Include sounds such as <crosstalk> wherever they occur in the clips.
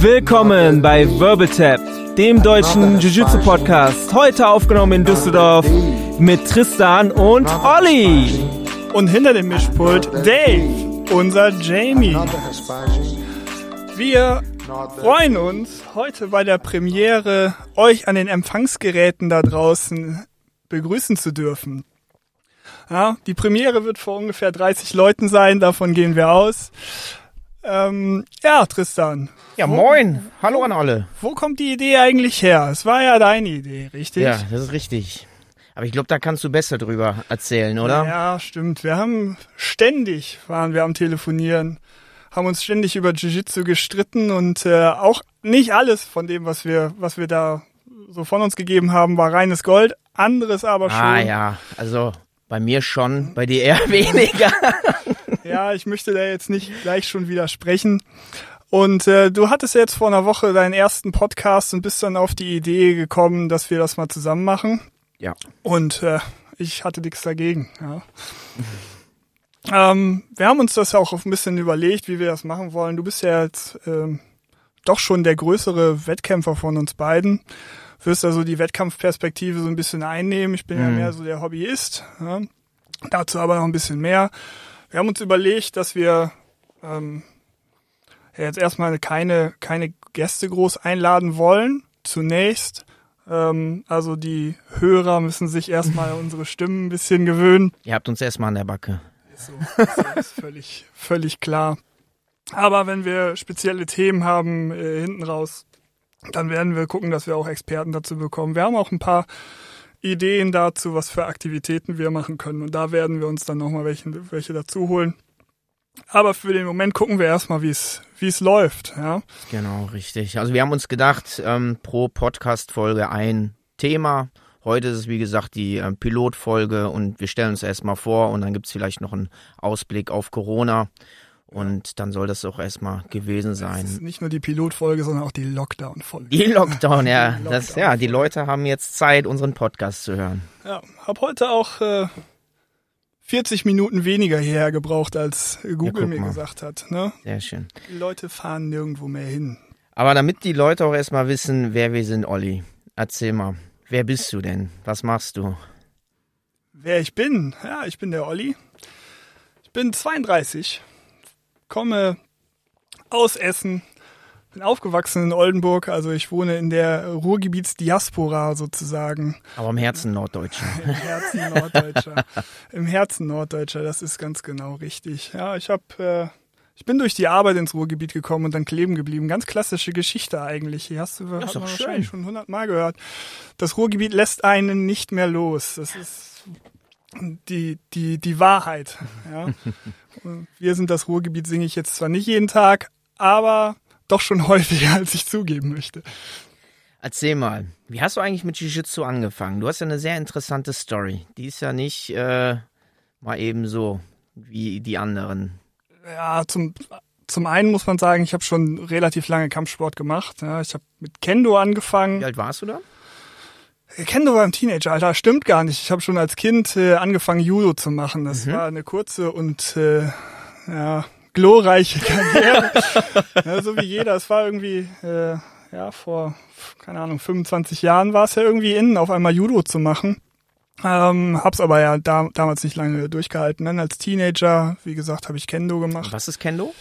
Willkommen bei Wirbeltap, dem deutschen Jiu-Jitsu-Podcast. Heute aufgenommen in Düsseldorf mit Tristan und Olli. Und hinter dem Mischpult Dave, unser Jamie. Wir freuen uns, heute bei der Premiere euch an den Empfangsgeräten da draußen begrüßen zu dürfen. Ja, die Premiere wird vor ungefähr 30 Leuten sein, davon gehen wir aus. Ähm, ja, Tristan. Ja, moin. Hallo an alle. Wo kommt die Idee eigentlich her? Es war ja deine Idee, richtig? Ja, das ist richtig. Aber ich glaube, da kannst du besser drüber erzählen, oder? Ja, stimmt. Wir haben ständig waren wir am Telefonieren, haben uns ständig über Jiu-Jitsu gestritten und äh, auch nicht alles von dem, was wir, was wir da so von uns gegeben haben, war reines Gold. Anderes aber schon. Ah ja, also bei mir schon, bei dir eher <laughs> weniger. Ja, ich möchte da jetzt nicht gleich schon widersprechen. Und äh, du hattest jetzt vor einer Woche deinen ersten Podcast und bist dann auf die Idee gekommen, dass wir das mal zusammen machen. Ja. Und äh, ich hatte nichts dagegen. Ja. ähm, wir haben uns das auch ein bisschen überlegt, wie wir das machen wollen. Du bist ja jetzt ähm, doch schon der größere Wettkämpfer von uns beiden wirst also die Wettkampfperspektive so ein bisschen einnehmen. Ich bin mhm. ja mehr so der Hobbyist. Ja. Dazu aber noch ein bisschen mehr. Wir haben uns überlegt, dass wir ähm, jetzt erstmal keine, keine Gäste groß einladen wollen. Zunächst. Ähm, also die Hörer müssen sich erstmal <laughs> unsere Stimmen ein bisschen gewöhnen. Ihr habt uns erstmal an der Backe. So, das ist völlig, <laughs> völlig klar. Aber wenn wir spezielle Themen haben, äh, hinten raus, dann werden wir gucken, dass wir auch Experten dazu bekommen. Wir haben auch ein paar Ideen dazu, was für Aktivitäten wir machen können. Und da werden wir uns dann nochmal welche, welche dazu holen. Aber für den Moment gucken wir erstmal, wie es läuft. Ja? Genau, richtig. Also wir haben uns gedacht, ähm, pro Podcast-Folge ein Thema. Heute ist es, wie gesagt, die äh, Pilotfolge und wir stellen uns erstmal vor und dann gibt es vielleicht noch einen Ausblick auf Corona. Und dann soll das auch erstmal gewesen sein. Das ist nicht nur die Pilotfolge, sondern auch die Lockdown-Folge. Die Lockdown, ja. <laughs> Die Lockdown das, ja, die Leute haben jetzt Zeit, unseren Podcast zu hören. Ja, hab heute auch äh, 40 Minuten weniger hierher gebraucht, als Google ja, mir mal. gesagt hat. Ne? Sehr schön. Die Leute fahren nirgendwo mehr hin. Aber damit die Leute auch erstmal wissen, wer wir sind, Olli, erzähl mal. Wer bist du denn? Was machst du? Wer ich bin? Ja, ich bin der Olli. Ich bin 32 komme aus Essen, bin aufgewachsen in Oldenburg, also ich wohne in der Ruhrgebietsdiaspora sozusagen. Aber im Herzen Norddeutscher. <laughs> Im Herzen Norddeutscher. Im Herzen Norddeutscher, das ist ganz genau richtig. Ja, ich habe äh, ich bin durch die Arbeit ins Ruhrgebiet gekommen und dann kleben geblieben. Ganz klassische Geschichte eigentlich. Die hast du das hat man wahrscheinlich schon hundertmal gehört. Das Ruhrgebiet lässt einen nicht mehr los. Das ist die, die, die Wahrheit. Ja. <laughs> Wir sind das Ruhrgebiet, singe ich jetzt zwar nicht jeden Tag, aber doch schon <laughs> häufiger, als ich zugeben möchte. Erzähl mal, wie hast du eigentlich mit Jiu-Jitsu angefangen? Du hast ja eine sehr interessante Story. Die ist ja nicht äh, mal eben so wie die anderen. Ja, zum, zum einen muss man sagen, ich habe schon relativ lange Kampfsport gemacht. Ja, ich habe mit Kendo angefangen. Wie alt warst du da? Kendo war im Teenageralter, stimmt gar nicht. Ich habe schon als Kind äh, angefangen, Judo zu machen. Das mhm. war eine kurze und äh, ja, glorreiche <laughs> Karriere. ja, so wie jeder. Es war irgendwie, äh, ja, vor, keine Ahnung, 25 Jahren war es ja irgendwie innen, auf einmal Judo zu machen. Ähm, hab's aber ja da, damals nicht lange durchgehalten. Dann als Teenager, wie gesagt, habe ich Kendo gemacht. Was ist Kendo?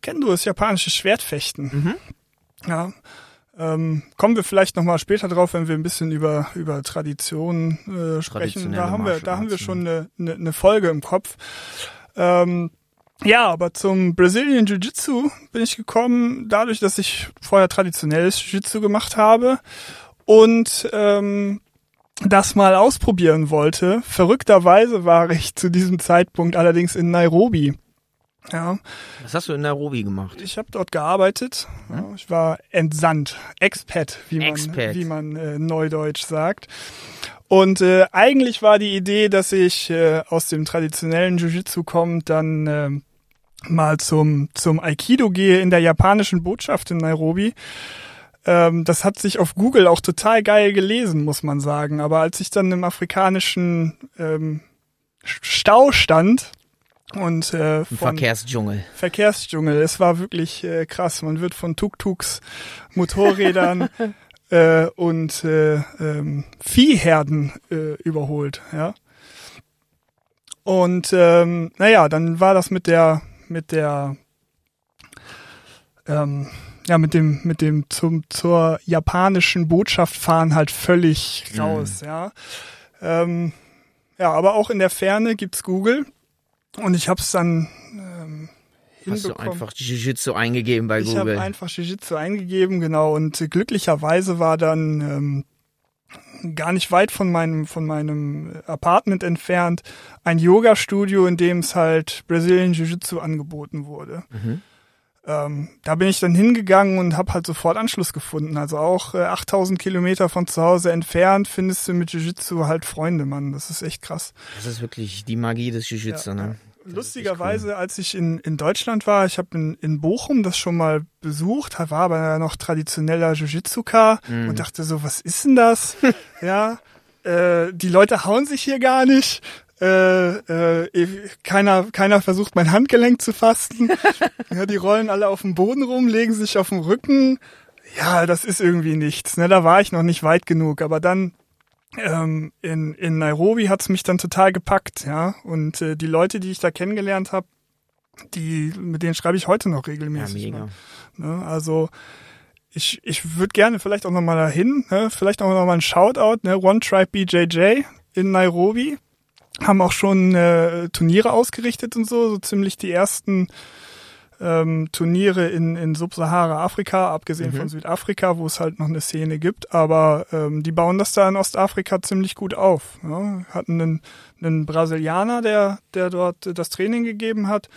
Kendo ist japanisches Schwertfechten. Mhm. Ja. Ähm, kommen wir vielleicht nochmal später drauf, wenn wir ein bisschen über, über Traditionen äh, sprechen. Da haben wir, da haben wir schon eine, eine, eine Folge im Kopf. Ähm, ja, aber zum Brazilian Jiu-Jitsu bin ich gekommen, dadurch, dass ich vorher traditionelles Jiu-Jitsu gemacht habe und ähm, das mal ausprobieren wollte. Verrückterweise war ich zu diesem Zeitpunkt allerdings in Nairobi. Ja. Was hast du in Nairobi gemacht? Ich habe dort gearbeitet. Ja, ich war entsandt, Expat, wie man, Expat. Wie man äh, neudeutsch sagt. Und äh, eigentlich war die Idee, dass ich äh, aus dem traditionellen Jiu-Jitsu kommt, dann äh, mal zum zum Aikido gehe in der japanischen Botschaft in Nairobi. Ähm, das hat sich auf Google auch total geil gelesen, muss man sagen. Aber als ich dann im afrikanischen ähm, Stau stand, Und äh, Verkehrsdschungel. Verkehrsdschungel. Es war wirklich äh, krass. Man wird von Tuk-Tuks, Motorrädern <laughs> äh, und äh, ähm, Viehherden äh, überholt. Ja. Und ähm, naja, dann war das mit der mit der ähm, ja mit dem mit dem zum zur japanischen Botschaft fahren halt völlig raus. Mhm. Ja. Ähm, ja, aber auch in der Ferne gibt's Google und ich habe es dann ähm, Hast du einfach Jiu-Jitsu eingegeben bei ich Google? Ich habe einfach Jiu-Jitsu eingegeben, genau. Und glücklicherweise war dann ähm, gar nicht weit von meinem von meinem Apartment entfernt ein Yoga-Studio, in dem es halt Brazilian Jiu-Jitsu angeboten wurde. Mhm. Ähm, da bin ich dann hingegangen und habe halt sofort Anschluss gefunden. Also auch äh, 8000 Kilometer von zu Hause entfernt findest du mit Jiu-Jitsu halt Freunde, Mann. Das ist echt krass. Das ist wirklich die Magie des Jiu-Jitsu, ja. ne? Lustigerweise, cool. als ich in, in Deutschland war, ich habe in, in Bochum das schon mal besucht, war aber noch traditioneller Jiu-Jitsu-Car mhm. und dachte so, was ist denn das? <laughs> ja, äh, die Leute hauen sich hier gar nicht. Äh, äh, keiner, keiner versucht mein Handgelenk zu fasten. <laughs> ja, die rollen alle auf dem Boden rum, legen sich auf den Rücken. Ja, das ist irgendwie nichts. Ne? Da war ich noch nicht weit genug. Aber dann ähm, in, in Nairobi hat's mich dann total gepackt, ja. Und äh, die Leute, die ich da kennengelernt habe, die, mit denen schreibe ich heute noch regelmäßig. Ja, mega. Ne? Also ich, ich würde gerne vielleicht auch nochmal dahin, ne? vielleicht auch nochmal ein Shoutout, ne? One Tribe BJJ in Nairobi. Haben auch schon äh, Turniere ausgerichtet und so, so ziemlich die ersten ähm, Turniere in, in Subsahara-Afrika, abgesehen mhm. von Südafrika, wo es halt noch eine Szene gibt. Aber ähm, die bauen das da in Ostafrika ziemlich gut auf. Ja. Hatten einen, einen Brasilianer, der, der dort das Training gegeben hat.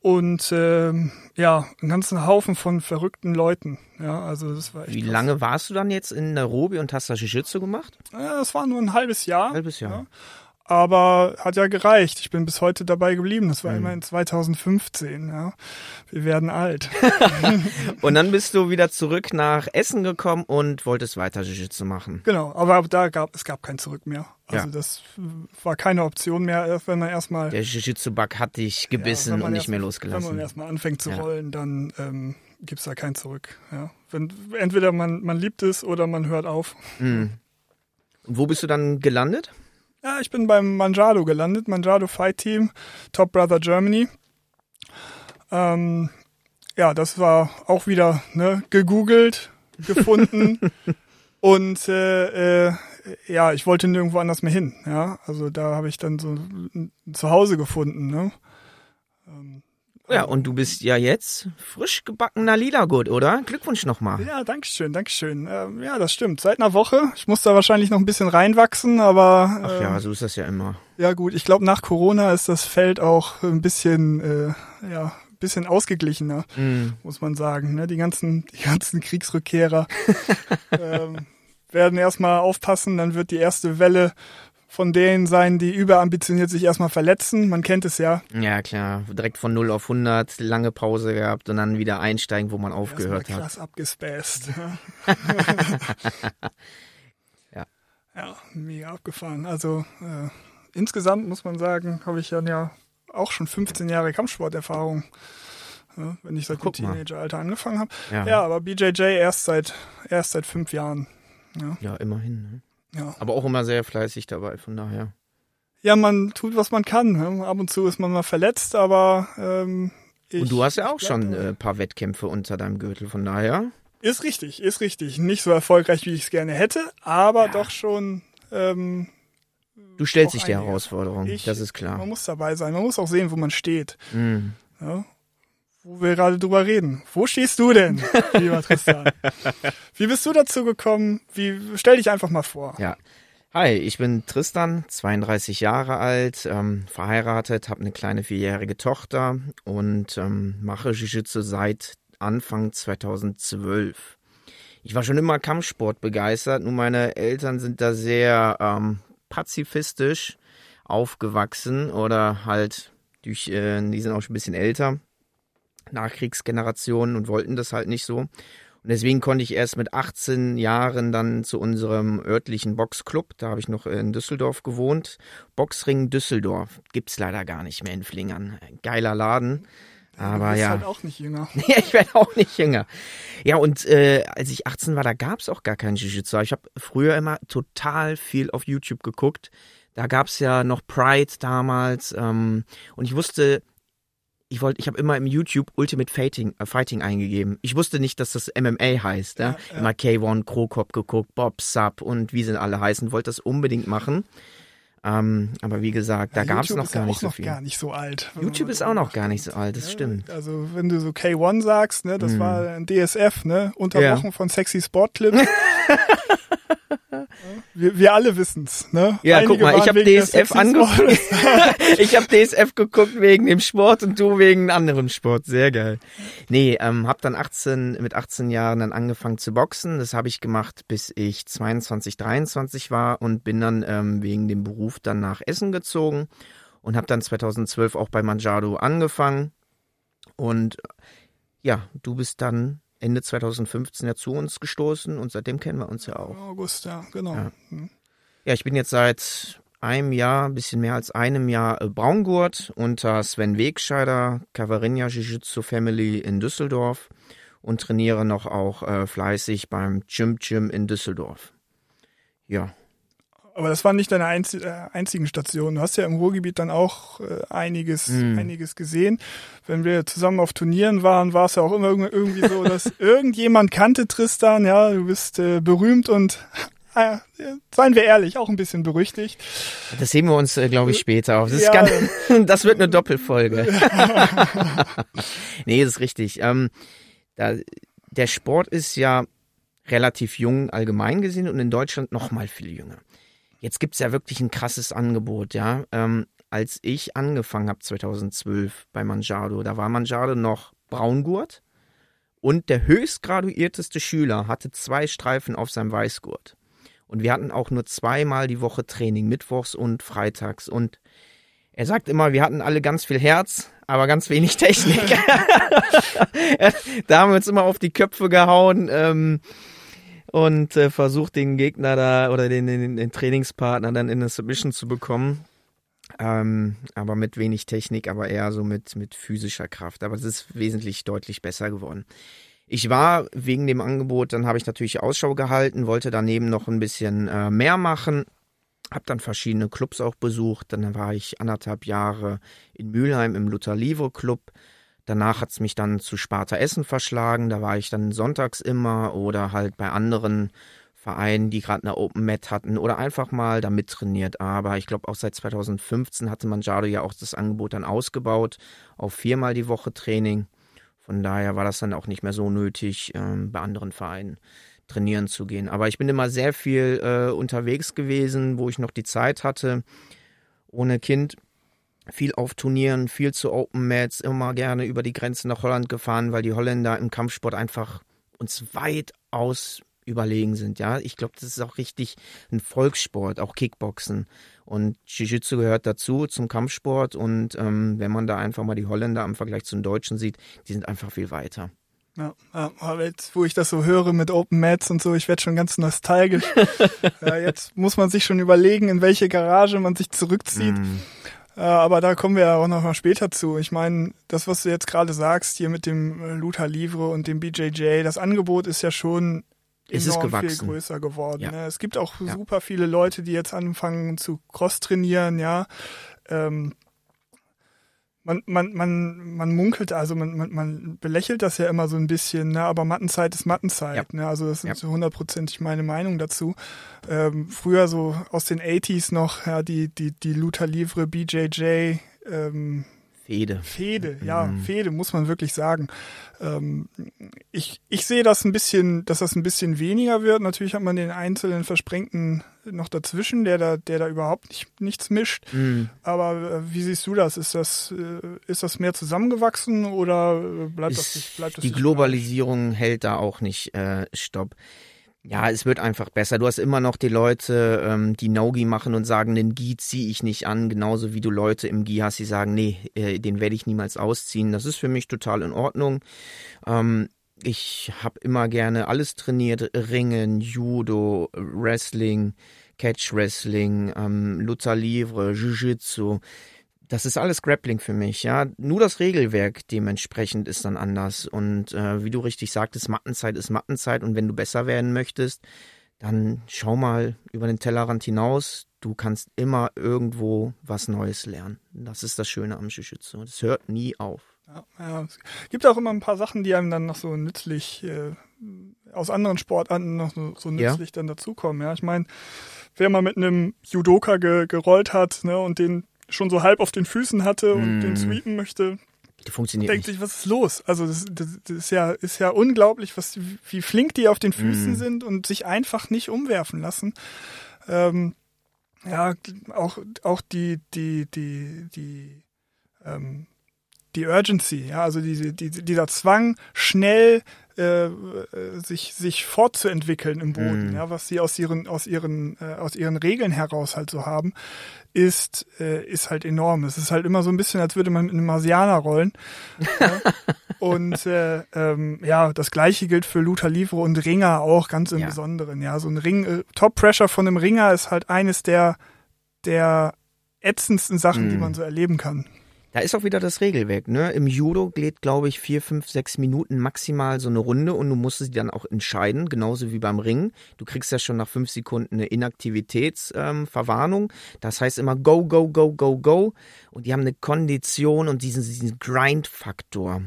Und ähm, ja, einen ganzen Haufen von verrückten Leuten. Ja, also das war echt Wie lange warst du dann jetzt in Nairobi und hast da Jiu-Jitsu gemacht? Ja, das war nur ein halbes Jahr. Halbes Jahr. Ja aber hat ja gereicht. Ich bin bis heute dabei geblieben. Das war mhm. immerhin 2015. Ja. Wir werden alt. <laughs> <laughs> und dann bist du wieder zurück nach Essen gekommen und wolltest weiter Jiu-Jitsu machen. Genau, aber da gab es gab kein Zurück mehr. Also ja. das war keine Option mehr, wenn man erstmal der Jiu-Jitsu-Bug hat dich gebissen ja, und nicht mehr losgelassen. Wenn man erstmal anfängt zu ja. rollen, dann ähm, gibt's da kein Zurück. Ja. Wenn, entweder man, man liebt es oder man hört auf. Mhm. Und wo bist du dann gelandet? Ja, ich bin beim Manjado gelandet, Manjado Fight Team, Top Brother Germany. Ähm, ja, das war auch wieder ne, gegoogelt, <laughs> gefunden und äh, äh, ja, ich wollte nirgendwo anders mehr hin. Ja, also da habe ich dann so ein Zuhause gefunden. Ne? Ähm, ja, und du bist ja jetzt frisch gebackener Liedergut, oder? Glückwunsch nochmal. Ja, dankeschön, dankeschön. Ähm, ja, das stimmt. Seit einer Woche. Ich muss da wahrscheinlich noch ein bisschen reinwachsen, aber. Ach ja, ähm, so ist das ja immer. Ja, gut. Ich glaube, nach Corona ist das Feld auch ein bisschen, äh, ja, bisschen ausgeglichener, mm. muss man sagen. Ne? Die ganzen, die ganzen Kriegsrückkehrer <laughs> ähm, werden erstmal aufpassen, dann wird die erste Welle von denen sein, die überambitioniert sich erstmal verletzen. Man kennt es ja. Ja, klar. Direkt von 0 auf 100, lange Pause gehabt und dann wieder einsteigen, wo man aufgehört hat. Krass abgespäst. <laughs> ja. Ja, mega abgefahren. Also äh, insgesamt muss man sagen, habe ich dann ja auch schon 15 Jahre Kampfsporterfahrung. Ja, wenn ich seit dem Teenageralter angefangen habe. Ja. ja. aber BJJ erst seit erst seit fünf Jahren. Ja, ja immerhin. Ne? Ja. Aber auch immer sehr fleißig dabei, von daher. Ja, man tut, was man kann. Ne? Ab und zu ist man mal verletzt, aber ähm, ich, Und du hast ja auch schon ein äh, paar Wettkämpfe unter deinem Gürtel, von daher. Ist richtig, ist richtig. Nicht so erfolgreich, wie ich es gerne hätte, aber ja. doch schon. Ähm, du stellst dich der Herausforderung, ich, das ist klar. Man muss dabei sein, man muss auch sehen, wo man steht. Mhm. Ja? Wo wir gerade drüber reden. Wo stehst du denn, <laughs> lieber Tristan? Wie bist du dazu gekommen? Wie stell dich einfach mal vor. Ja. Hi, ich bin Tristan, 32 Jahre alt, ähm, verheiratet, habe eine kleine vierjährige Tochter und ähm, mache Jiu-Jitsu seit Anfang 2012. Ich war schon immer Kampfsport begeistert, nur meine Eltern sind da sehr ähm, pazifistisch aufgewachsen oder halt durch, äh, die sind auch schon ein bisschen älter Nachkriegsgenerationen und wollten das halt nicht so. Und deswegen konnte ich erst mit 18 Jahren dann zu unserem örtlichen Boxclub, da habe ich noch in Düsseldorf gewohnt, Boxring Düsseldorf. Gibt's leider gar nicht mehr in Flingern. Geiler Laden. Aber du bist ja. halt auch nicht jünger. <laughs> Ja, ich werde auch nicht jünger. Ja, und äh, als ich 18 war, da gab's auch gar kein Jiu-Jitsu. Ich habe früher immer total viel auf YouTube geguckt. Da gab's ja noch Pride damals. Ähm, und ich wusste, ich wollte, ich habe immer im YouTube Ultimate Fighting, äh, Fighting eingegeben. Ich wusste nicht, dass das MMA heißt. Ja? Ja, ja. Immer K1, Krokop geguckt, Bob Sub und wie sie alle heißen. Wollte das unbedingt machen. Ähm, aber wie gesagt, da gab's YouTube noch ist gar nicht auch so noch viel. gar nicht so alt. YouTube ist auch noch gar nicht so alt, das stimmt. Also wenn du so K1 sagst, ne, das Mhm. war ein DSF, ne, unterbrochen von Sexy Sportclip. <laughs> wir, wir alle wissen's, ne? Ja, Einige guck mal, ich habe DSF angeguckt. <laughs> Ich habe DSF geguckt wegen dem Sport und du wegen anderem Sport. Sehr geil. Nee, ähm, hab dann 18 mit 18 Jahren dann angefangen zu boxen. Das habe ich gemacht, bis ich 22, 23 war und bin dann ähm, wegen dem Beruf dann nach Essen gezogen und habe dann 2012 auch bei Manjado angefangen. Und ja, du bist dann Ende 2015 ja zu uns gestoßen und seitdem kennen wir uns ja auch. August, ja, genau. Ja. Hm. Ja, ich bin jetzt seit einem Jahr, ein bisschen mehr als einem Jahr äh, Braungurt unter Sven Wegscheider, Cavarinia Jiu-Jitsu Family in Düsseldorf und trainiere noch auch äh, fleißig beim Gym Gym in Düsseldorf. Ja, Aber das waren nicht deine einzi äh, einzigen Stationen. Du hast ja im Ruhrgebiet dann auch äh, einiges, Mhm. einiges gesehen. Wenn wir zusammen auf Turnieren waren, war es ja auch immer irg- irgendwie so, dass <laughs> irgendjemand kannte Tristan. Ja, du bist äh, berühmt und <laughs> äh, seien wir ehrlich, auch ein bisschen berüchtigt. das heben wir uns, äh, glaube ich, später auf. Das, ist Ja. ganz, <laughs> das wird eine Doppelfolge. nee, das ist richtig. Ähm, da, der Sport ist ja relativ jung allgemein gesehen und in Deutschland noch mal viel jünger. Jetzt gibt's ja wirklich ein krasses Angebot, ja. Ähm, als ich angefangen habe 2012 bei Manjado, da war Manjado noch Braungurt und der höchstgraduierteste Schüler hatte zwei Streifen auf seinem Weißgurt. Und wir hatten auch nur zweimal die Woche Training, mittwochs und freitags. Und er sagt immer, wir hatten alle ganz viel Herz, aber ganz wenig Technik. <laughs> da haben wir uns immer auf die Köpfe gehauen ähm, und äh, versucht, den Gegner da oder den, den, den Trainingspartner dann in eine Submission zu bekommen. Ähm, aber mit wenig Technik, aber eher so mit, mit physischer Kraft. Aber es ist wesentlich deutlich besser geworden. Ich war wegen dem Angebot, dann habe ich natürlich Ausschau gehalten, wollte daneben noch ein bisschen äh, mehr machen, habe dann verschiedene Clubs auch besucht. Dann war ich anderthalb Jahre in Mülheim im Luther Livre Club. Danach hat's mich dann zu Sparta Essen verschlagen. Da war ich dann sonntags immer oder halt bei anderen Vereinen, die gerade eine Open Mat hatten oder einfach mal da mittrainiert. Aber ich glaube auch seit 2015 hatte Manjado ja auch das Angebot dann ausgebaut auf viermal die Woche Training. Von daher war das dann auch nicht mehr so nötig, ähm, bei anderen Vereinen trainieren zu gehen. Aber ich bin immer sehr viel äh, unterwegs gewesen, wo ich noch die Zeit hatte, ohne Kind. Viel auf Turnieren, viel zu Open Mats, immer gerne über die Grenze nach Holland gefahren, weil die Holländer im Kampfsport einfach uns weitaus überlegen sind. Ja, ich glaube, das ist auch richtig ein Volkssport, auch Kickboxen. Und Jiu-Jitsu gehört dazu zum Kampfsport. Und ähm, wenn man da einfach mal die Holländer im Vergleich zu den Deutschen sieht, die sind einfach viel weiter. Ja, ja, aber jetzt, wo ich das so höre mit Open Mats und so, ich werde schon ganz nostalgisch. <laughs> ja, jetzt muss man sich schon überlegen, in welche Garage man sich zurückzieht. Mm. Äh, aber da kommen wir ja auch noch mal später zu. Ich meine, das, was du jetzt gerade sagst, hier mit dem äh, Luther Livre und dem BJJ, das Angebot ist ja schon Es ist enorm viel gewachsen. größer geworden. Ja. Ne? Es gibt auch Ja. super viele Leute, die jetzt anfangen zu Cross trainieren, ja. Ähm, man, man, man, man munkelt, also man, man, man belächelt das ja immer so ein bisschen, ne? aber Mattenzeit ist Mattenzeit. Ja. Ne? Also das ist Ja. so hundertprozentig meine Meinung dazu. Ähm, früher so aus den 80s noch, ja, die, die, die Luther Livre, BJJ, ähm, Fede. Fehde, ja, Mhm. Fehde, muss man wirklich sagen. Ähm, ich, ich sehe das ein bisschen, dass das ein bisschen weniger wird. Natürlich hat man den einzelnen Versprengten noch dazwischen, der da, der da überhaupt nicht, nichts mischt. Mm. Aber äh, wie siehst du das? Ist das, äh, ist das mehr zusammengewachsen oder äh, bleibt das Ist- nicht, bleibt das die nicht Globalisierung hält da auch nicht äh, Stopp. Ja, es wird einfach besser. Du hast immer noch die Leute, ähm, die No-Gi machen und sagen, den Gi ziehe ich nicht an, genauso wie du Leute im Gi hast, die sagen, nee, äh, den werde ich niemals ausziehen. Das ist für mich total in Ordnung. Ähm, ich habe immer gerne alles trainiert: Ringen, Judo, Wrestling, Catch Wrestling, ähm, Lucha Livre, Jiu-Jitsu. Das ist alles Grappling für mich, ja. Nur das Regelwerk dementsprechend ist dann anders. Und äh, wie du richtig sagtest, Mattenzeit ist Mattenzeit. Und wenn du besser werden möchtest, dann schau mal über den Tellerrand hinaus. Du kannst immer irgendwo was Neues lernen. Das ist das Schöne am Jiu-Jitsu. Das hört nie auf. Ja, ja, es gibt auch immer ein paar Sachen, die einem dann noch so nützlich äh, aus anderen Sportarten noch so, so nützlich ja. dann dazukommen. Ja, ich meine, wer mal mit einem Judoka ge, gerollt hat ne, und den schon so halb auf den Füßen hatte und mm. den sweepen möchte, die funktioniert denkt nicht. sich, was ist los? Also das, das, das, ist ja ist ja unglaublich, was wie flink die auf den Füßen mm. sind und sich einfach nicht umwerfen lassen. Ähm, ja, auch auch die die die die ähm, die Urgency, ja, also diese, die, dieser Zwang, schnell äh, sich sich fortzuentwickeln im Boden, mm. ja, was sie aus ihren aus ihren äh, aus ihren Regeln heraus halt so haben, ist äh, ist halt enorm. Es ist halt immer so ein bisschen, als würde man mit einem Marsianer rollen. ja. <laughs> Und äh, ähm, ja, das gleiche gilt für Luther Livre und Ringer auch ganz im ja. Besonderen. Ja, so ein Ring, äh, Top Pressure von einem Ringer ist halt eines der der ätzendsten Sachen, mm. die man so erleben kann. Da ist auch wieder das Regelwerk, ne? Im Judo geht, glaube ich, vier, fünf, sechs Minuten maximal so eine Runde und du musst sie dann auch entscheiden, genauso wie beim Ring. Du kriegst ja schon nach fünf Sekunden eine Inaktivitätsverwarnung. Ähm, das heißt immer go, go, go, go, go. Und die haben eine Kondition und diesen, diesen Grind-Faktor.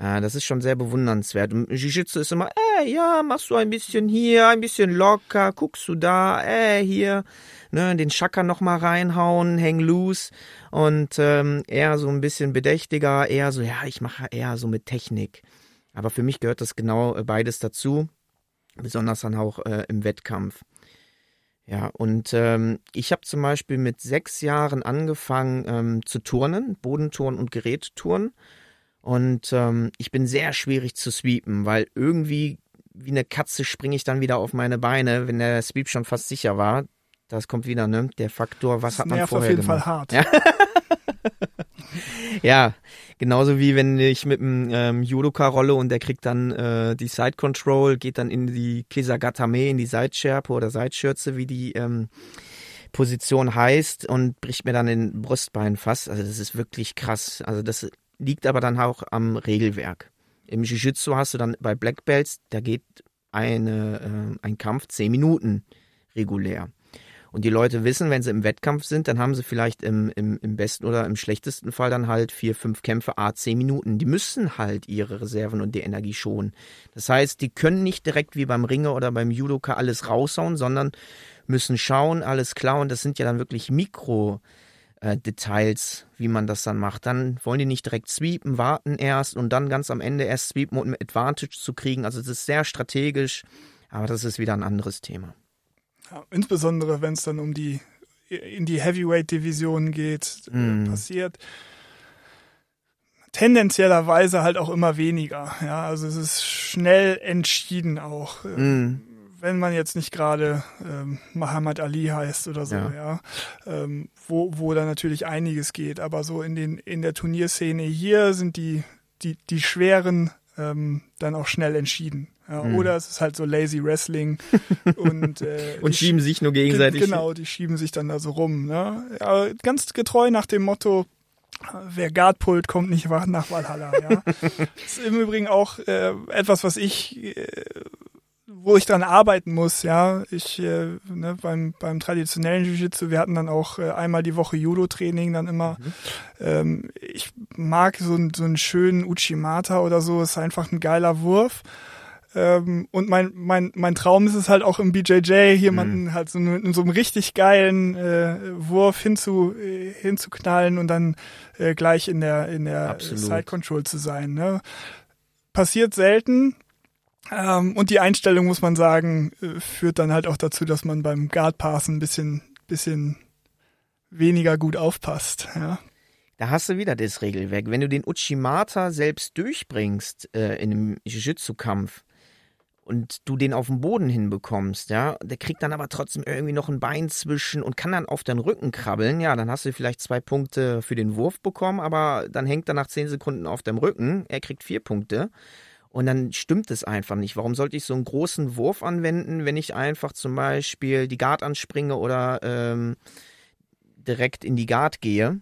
Äh, das ist schon sehr bewundernswert. Und Jiu-Jitsu ist immer, äh, ja, machst du ein bisschen hier, ein bisschen locker, guckst du da, äh, hier ne, den Schacker nochmal reinhauen, hang loose und ähm, eher so ein bisschen bedächtiger, eher so, ja, ich mache eher so mit Technik. Aber für mich gehört das genau äh, beides dazu, besonders dann auch äh, im Wettkampf. Ja, und ähm, ich habe zum Beispiel mit sechs Jahren angefangen ähm, zu turnen, Bodenturnen und Gerättouren. Und ähm, ich bin sehr schwierig zu sweepen, weil irgendwie wie eine Katze springe ich dann wieder auf meine Beine, wenn der Sweep schon fast sicher war. Das kommt wieder, ne? Der Faktor, was das hat man vorher auf jeden gemacht? Fall hart. Ja. <laughs> ja, genauso wie wenn ich mit einem ähm, Judoka rolle und der kriegt dann äh, die Side Control, geht dann in die Kisagatame, in die Seitschärpe oder Seitschürze, wie die ähm, Position heißt und bricht mir dann den Brustbein fast. Also das ist wirklich krass. Also das liegt aber dann auch am Regelwerk. Im Jiu-Jitsu hast du dann bei Black Belts, da geht eine, äh, ein Kampf zehn Minuten regulär. Und die Leute wissen, wenn sie im Wettkampf sind, dann haben sie vielleicht im, im, im besten oder im schlechtesten Fall dann halt vier, fünf Kämpfe, a zehn Minuten. Die müssen halt ihre Reserven und die Energie schonen. Das heißt, die können nicht direkt wie beim Ringer oder beim Judoka alles raushauen, sondern müssen schauen, alles klar. Und das sind ja dann wirklich Mikro. Äh, Details, wie man das dann macht. Dann wollen die nicht direkt sweepen, warten erst und dann ganz am Ende erst sweepen, um Advantage zu kriegen. Also es ist sehr strategisch, aber das ist wieder ein anderes Thema. Ja, insbesondere wenn es dann um die in die Heavyweight-Division geht, mm. passiert tendenziellerweise halt auch immer weniger. Ja, also es ist schnell entschieden auch. Mm. Wenn man jetzt nicht gerade ähm, Muhammad Ali heißt oder so, ja, ja ähm, wo, wo da natürlich einiges geht. Aber so in den in der Turnierszene hier sind die die die schweren ähm, dann auch schnell entschieden. Ja, mhm. Oder es ist halt so lazy Wrestling <laughs> und, äh, und schieben sich nur gegenseitig. Genau, die schieben sich dann da so rum. Ne? Ja, ganz getreu nach dem Motto, wer Guard pullt, kommt nicht nach Valhalla. Ja? das <laughs> ist im Übrigen auch äh, etwas, was ich, äh, wo ich dran arbeiten muss. Ja, ich äh, ne, beim beim traditionellen Jiu-Jitsu, wir hatten dann auch äh, einmal die Woche Judo-Training, dann immer. Mhm. Ähm, ich mag so, so einen schönen Uchimata oder so, ist einfach ein geiler Wurf. Ähm, und mein, mein, mein Traum ist es halt auch im BJJ jemanden mhm. halt so in so einem richtig geilen äh, Wurf hinzu, äh, hinzuknallen und dann äh, gleich in der, in der Side Control zu sein. Ne? Passiert selten. Ähm, und die Einstellung, muss man sagen, äh, führt dann halt auch dazu, dass man beim Guard Pass ein bisschen, bisschen weniger gut aufpasst. Ja. Da hast du wieder das Regelwerk. Wenn du den Uchimata selbst durchbringst äh, in einem Jiu-Jitsu-Kampf, und du den auf den Boden hinbekommst, ja, der kriegt dann aber trotzdem irgendwie noch ein Bein zwischen und kann dann auf den Rücken krabbeln, ja, dann hast du vielleicht zwei Punkte für den Wurf bekommen, aber dann hängt er nach zehn Sekunden auf dem Rücken, er kriegt vier Punkte. Und dann stimmt es einfach nicht. Warum sollte ich so einen großen Wurf anwenden, wenn ich einfach zum Beispiel die Guard anspringe oder ähm, direkt in die Guard gehe?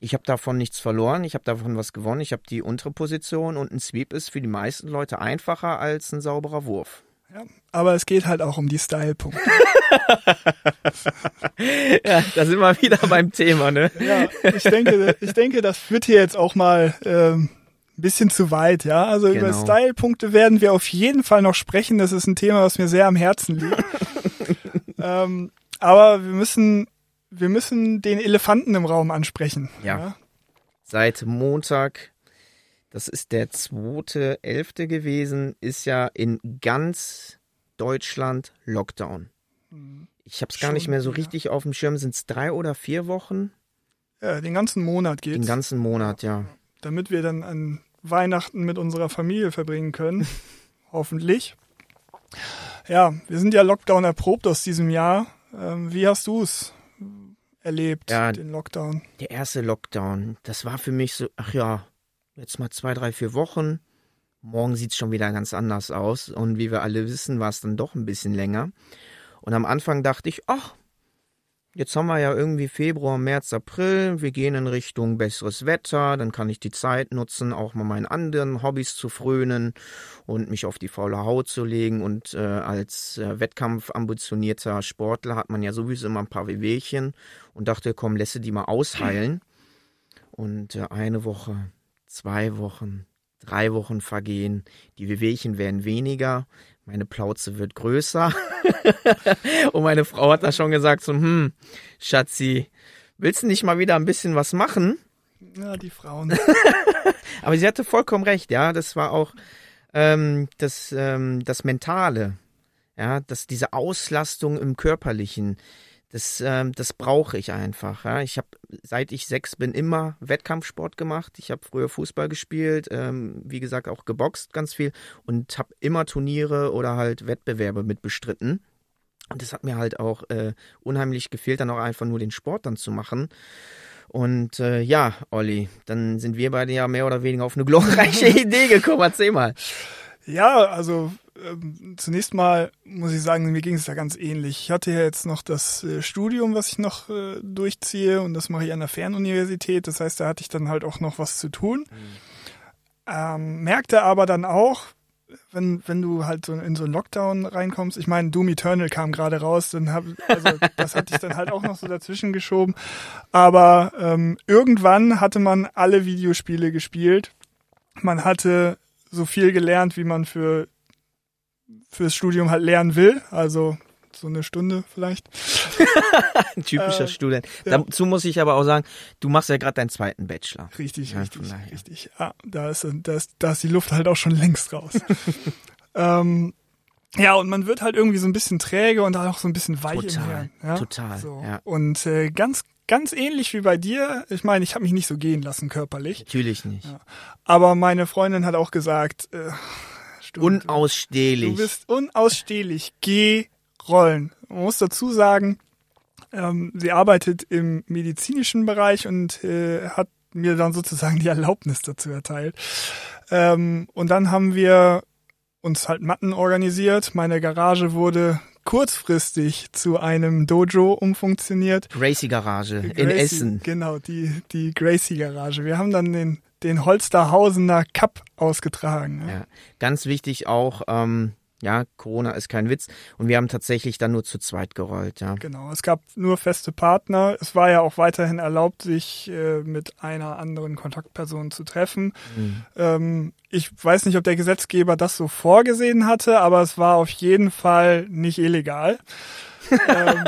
Ich habe davon nichts verloren, ich habe davon was gewonnen, ich habe die untere Position und ein Sweep ist für die meisten Leute einfacher als ein sauberer Wurf. Ja, aber es geht halt auch um die Style-Punkte. <laughs> <laughs> ja, da sind wir wieder beim Thema, ne? Ja, ich denke, ich denke, das führt hier jetzt auch mal ähm, ein bisschen zu weit, ja. Also genau. über Style-Punkte werden wir auf jeden Fall noch sprechen. Das ist ein Thema, was mir sehr am Herzen liegt. <laughs> ähm, aber wir müssen, wir müssen den Elefanten im Raum ansprechen. Ja. ja? Seit Montag, das ist der zweite Elfte gewesen, ist ja in ganz Deutschland Lockdown. Mhm. Ich habe es gar nicht mehr so richtig ja. auf dem Schirm. Sind es drei oder vier Wochen? Ja, den ganzen Monat geht's. Den ganzen Monat, ja. Damit wir dann an Weihnachten mit unserer Familie verbringen können. <laughs> Hoffentlich. Ja, wir sind ja Lockdown erprobt aus diesem Jahr. Ähm, wie hast du es erlebt, ja, den Lockdown? Der erste Lockdown, das war für mich so, ach ja, jetzt mal zwei, drei, vier Wochen. Morgen sieht es schon wieder ganz anders aus. Und wie wir alle wissen, war es dann doch ein bisschen länger. Und am Anfang dachte ich, ach, Jetzt haben wir ja irgendwie Februar, März, April. Wir gehen in Richtung besseres Wetter. Dann kann ich die Zeit nutzen, auch mal meinen anderen Hobbys zu frönen und mich auf die faule Haut zu legen. Und äh, als äh, Wettkampf-ambitionierter Sportler hat man ja sowieso immer ein paar Wehwehchen und dachte, komm, lässe die mal ausheilen. Und äh, eine Woche, zwei Wochen, drei Wochen vergehen. Die Wehwehchen werden weniger meine Plauze wird größer. <laughs> und meine Frau hat da schon gesagt, so, hm, Schatzi, willst du nicht mal wieder ein bisschen was machen? Ja, die Frauen. <laughs> Aber sie hatte vollkommen recht, ja. Das war auch ähm, das, ähm, das Mentale, ja, dass diese Auslastung im Körperlichen, das, ähm, das brauche ich einfach. Ja. Ich habe, seit ich sechs bin, immer Wettkampfsport gemacht. Ich habe früher Fußball gespielt, ähm, wie gesagt auch geboxt ganz viel und habe immer Turniere oder halt Wettbewerbe mitbestritten. Und das hat mir halt auch äh, unheimlich gefehlt, dann auch einfach nur den Sport dann zu machen. Und äh, ja, Olli, dann sind wir beide ja mehr oder weniger auf eine glorreiche <laughs> Idee gekommen. Erzähl mal. Ja, also ähm, zunächst mal muss ich sagen, mir ging es da ganz ähnlich. Ich hatte ja jetzt noch das äh, Studium, was ich noch äh, durchziehe und das mache ich an der Fernuniversität. Das heißt, da hatte ich dann halt auch noch was zu tun. Mhm. Ähm, merkte aber dann auch, wenn, wenn du halt so in so einen Lockdown reinkommst, ich meine, Doom Eternal kam gerade raus, dann hab, also <laughs> das hatte ich dann halt auch noch so dazwischen geschoben. Aber ähm, irgendwann hatte man alle Videospiele gespielt. Man hatte so viel gelernt, wie man für fürs Studium halt lernen will. Also so eine Stunde vielleicht. Ein <laughs> typischer äh, Student. Ja. Dazu muss ich aber auch sagen, du machst ja gerade deinen zweiten Bachelor. Richtig, ja, richtig, richtig. Ja, da ist, da, ist, da ist die Luft halt auch schon längst raus. <laughs> ähm, ja, und man wird halt irgendwie so ein bisschen träge und auch so ein bisschen weich total, im Hirn. Ja? Total. So. Ja. Und äh, ganz, ganz ähnlich wie bei dir. Ich meine, ich habe mich nicht so gehen lassen körperlich. Natürlich nicht. Ja. Aber meine Freundin hat auch gesagt, äh, Stimmt. Unausstehlich. Du bist unausstehlich. Geh rollen. Man muss dazu sagen, ähm, sie arbeitet im medizinischen Bereich und äh, hat mir dann sozusagen die Erlaubnis dazu erteilt. Ähm, und dann haben wir uns halt Matten organisiert. Meine Garage wurde kurzfristig zu einem Dojo umfunktioniert. Gracie Garage Gracie, in Essen. Genau, die, die Gracie Garage. Wir haben dann den den Holsterhausener Cup ausgetragen. Ja. ja. Ganz wichtig auch, ähm, ja, Corona ist kein Witz. Und wir haben tatsächlich dann nur zu zweit gerollt, ja. Genau, es gab nur feste Partner. Es war ja auch weiterhin erlaubt, sich äh, mit einer anderen Kontaktperson zu treffen. Mhm. Ähm, ich weiß nicht, ob der Gesetzgeber das so vorgesehen hatte, aber es war auf jeden Fall nicht illegal <laughs> ähm,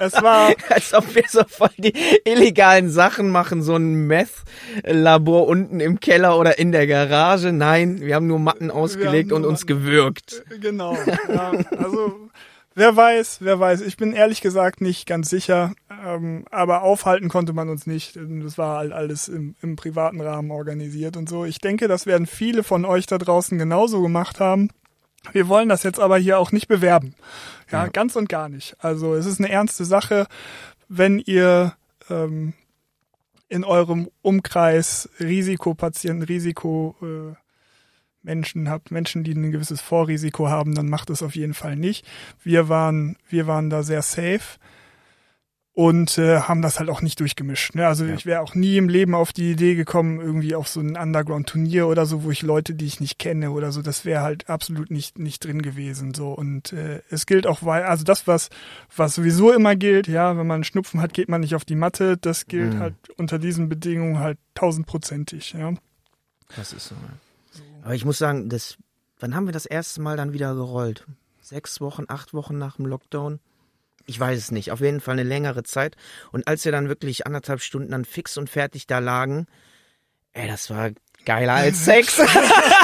es war. <laughs> Als ob wir so voll die illegalen Sachen machen, so ein Meth-Labor unten im Keller oder in der Garage. Nein, wir haben nur Matten ausgelegt und uns gewürgt. Genau. Ja, also wer weiß, wer weiß. Ich bin ehrlich gesagt nicht ganz sicher. Ähm, aber aufhalten konnte man uns nicht. Das war halt alles im, im privaten Rahmen organisiert und so. Ich denke, das werden viele von euch da draußen genauso gemacht haben. Wir wollen das jetzt aber hier auch nicht bewerben. Ja, ja. ganz und gar nicht. Also es ist eine ernste Sache, wenn ihr ähm, in eurem Umkreis Risikopatienten, Risiko äh, Menschen habt, Menschen, die ein gewisses Vorrisiko haben, dann macht es auf jeden Fall nicht. Wir waren, wir waren da sehr safe und äh, haben das halt auch nicht durchgemischt. Ne? Also ja. ich wäre auch nie im Leben auf die Idee gekommen, irgendwie auf so ein Underground-Turnier oder so, wo ich Leute, die ich nicht kenne oder so, das wäre halt absolut nicht nicht drin gewesen. So und äh, es gilt auch, weil also das was was sowieso immer gilt, ja, wenn man Schnupfen hat, geht man nicht auf die Matte. Das gilt mhm. halt unter diesen Bedingungen halt tausendprozentig. Ja. Das ist so. so. Aber ich muss sagen, das, wann haben wir das erste Mal dann wieder gerollt? Sechs Wochen, acht Wochen nach dem Lockdown? ich weiß es nicht, auf jeden Fall eine längere Zeit. Und als wir dann wirklich anderthalb Stunden dann fix und fertig da lagen, ey, das war geiler als <laughs> Sex.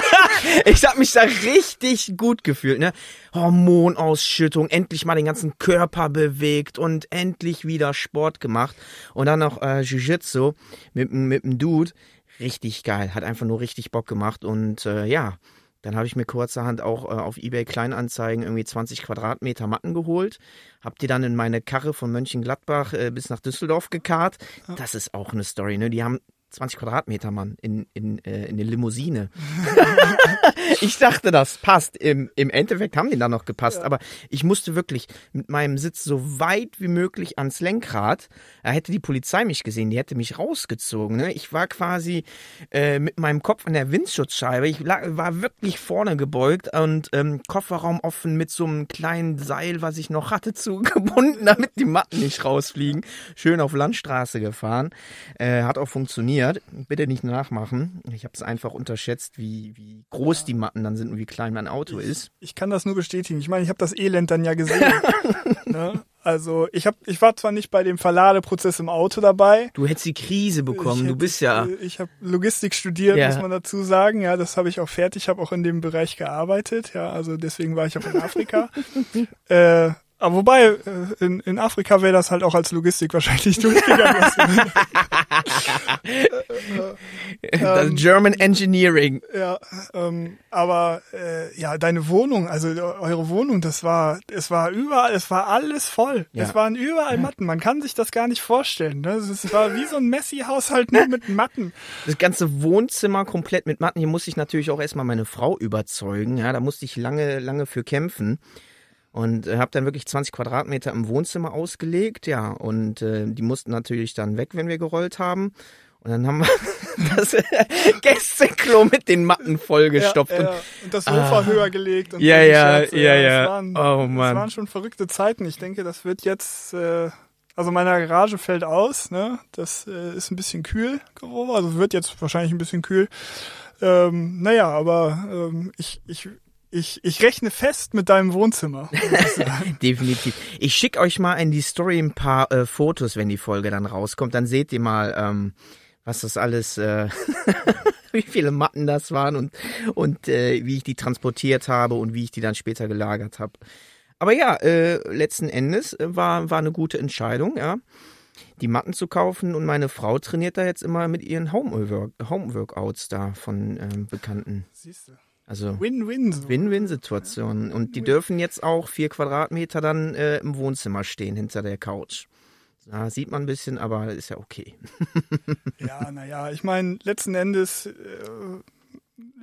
<laughs> ich hab mich da richtig gut gefühlt, ne? Hormonausschüttung, endlich mal den ganzen Körper bewegt und endlich wieder Sport gemacht. Und dann noch äh, Jiu-Jitsu mit, mit dem Dude. Richtig geil, hat einfach nur richtig Bock gemacht und äh, ja, dann habe ich mir kurzerhand auch äh, auf eBay Kleinanzeigen irgendwie 20 Quadratmeter Matten geholt. Hab die dann in meine Karre von Mönchengladbach äh, bis nach Düsseldorf gekarrt. Das ist auch eine Story, ne? Die haben 20 Quadratmeter, Mann, in, in, äh, in eine Limousine. <laughs> ich dachte, das passt. Im, Im Endeffekt haben die da noch gepasst, ja. aber ich musste wirklich mit meinem Sitz so weit wie möglich ans Lenkrad. Da hätte die Polizei mich gesehen, die hätte mich rausgezogen. Ne? Ich war quasi äh, mit meinem Kopf an der Windschutzscheibe. Ich lag, war wirklich vorne gebeugt und ähm, Kofferraum offen mit so einem kleinen Seil, was ich noch hatte, <laughs> zugebunden, damit die Matten nicht rausfliegen. Schön auf Landstraße gefahren. Äh, hat auch funktioniert funktioniert. Bitte nicht nachmachen. Ich habe es einfach unterschätzt, wie, wie groß die Matten dann sind und wie klein mein Auto ich, ist. Ich kann das nur bestätigen. Ich meine, ich habe das Elend dann ja gesehen. <laughs> ne? Also ich hab, ich war zwar nicht bei dem Verladeprozess im Auto dabei. Du hättest die Krise bekommen. Hätte, du bist ja. Ich habe Logistik studiert, ja. muss man dazu sagen. Ja, das habe ich auch fertig. Ich habe auch in dem Bereich gearbeitet. Ja, also deswegen war ich auch in Afrika. <laughs> äh, aber wobei, äh, in, in Afrika wäre das halt auch als Logistik wahrscheinlich <laughs> durchgegangen. <laughs> das ähm, German Engineering. Ja, ähm, aber äh, ja, deine Wohnung, also eure Wohnung, das war, es war überall, es war alles voll. Ja. Es waren überall Matten. Man kann sich das gar nicht vorstellen. Ne? Es war wie so ein Messi-Haushalt nur mit Matten. Das ganze Wohnzimmer komplett mit Matten. Hier musste ich natürlich auch erstmal meine Frau überzeugen. Ja, da musste ich lange, lange für kämpfen. Und äh, habe dann wirklich 20 Quadratmeter im Wohnzimmer ausgelegt, ja. Und äh, die mussten natürlich dann weg, wenn wir gerollt haben. Und dann haben wir <laughs> das <laughs> Gästeklo mit den Matten vollgestopft. Ja, ja. Und das Sofa ah, höher gelegt. Und ja, ja, ja, ja, ja. Waren, oh Mann. Das waren schon verrückte Zeiten. Ich denke, das wird jetzt, äh, also meine Garage fällt aus, ne? Das äh, ist ein bisschen kühl geworden. Also wird jetzt wahrscheinlich ein bisschen kühl. Ähm, naja, aber ähm, ich, ich ich, ich rechne fest mit deinem Wohnzimmer. <laughs> Definitiv. Ich schicke euch mal in die Story ein paar äh, Fotos, wenn die Folge dann rauskommt. Dann seht ihr mal, ähm, was das alles, äh, <laughs> wie viele Matten das waren und, und äh, wie ich die transportiert habe und wie ich die dann später gelagert habe. Aber ja, äh, letzten Endes äh, war, war eine gute Entscheidung, ja. Die Matten zu kaufen und meine Frau trainiert da jetzt immer mit ihren Home-Workouts Home da von ähm, Bekannten. Siehst du. Also Win-Win. Win-Win-Situation. Und die dürfen jetzt auch vier Quadratmeter dann äh, im Wohnzimmer stehen, hinter der Couch. Da sieht man ein bisschen, aber ist ja okay. <laughs> ja, naja, ich meine, letzten Endes, äh,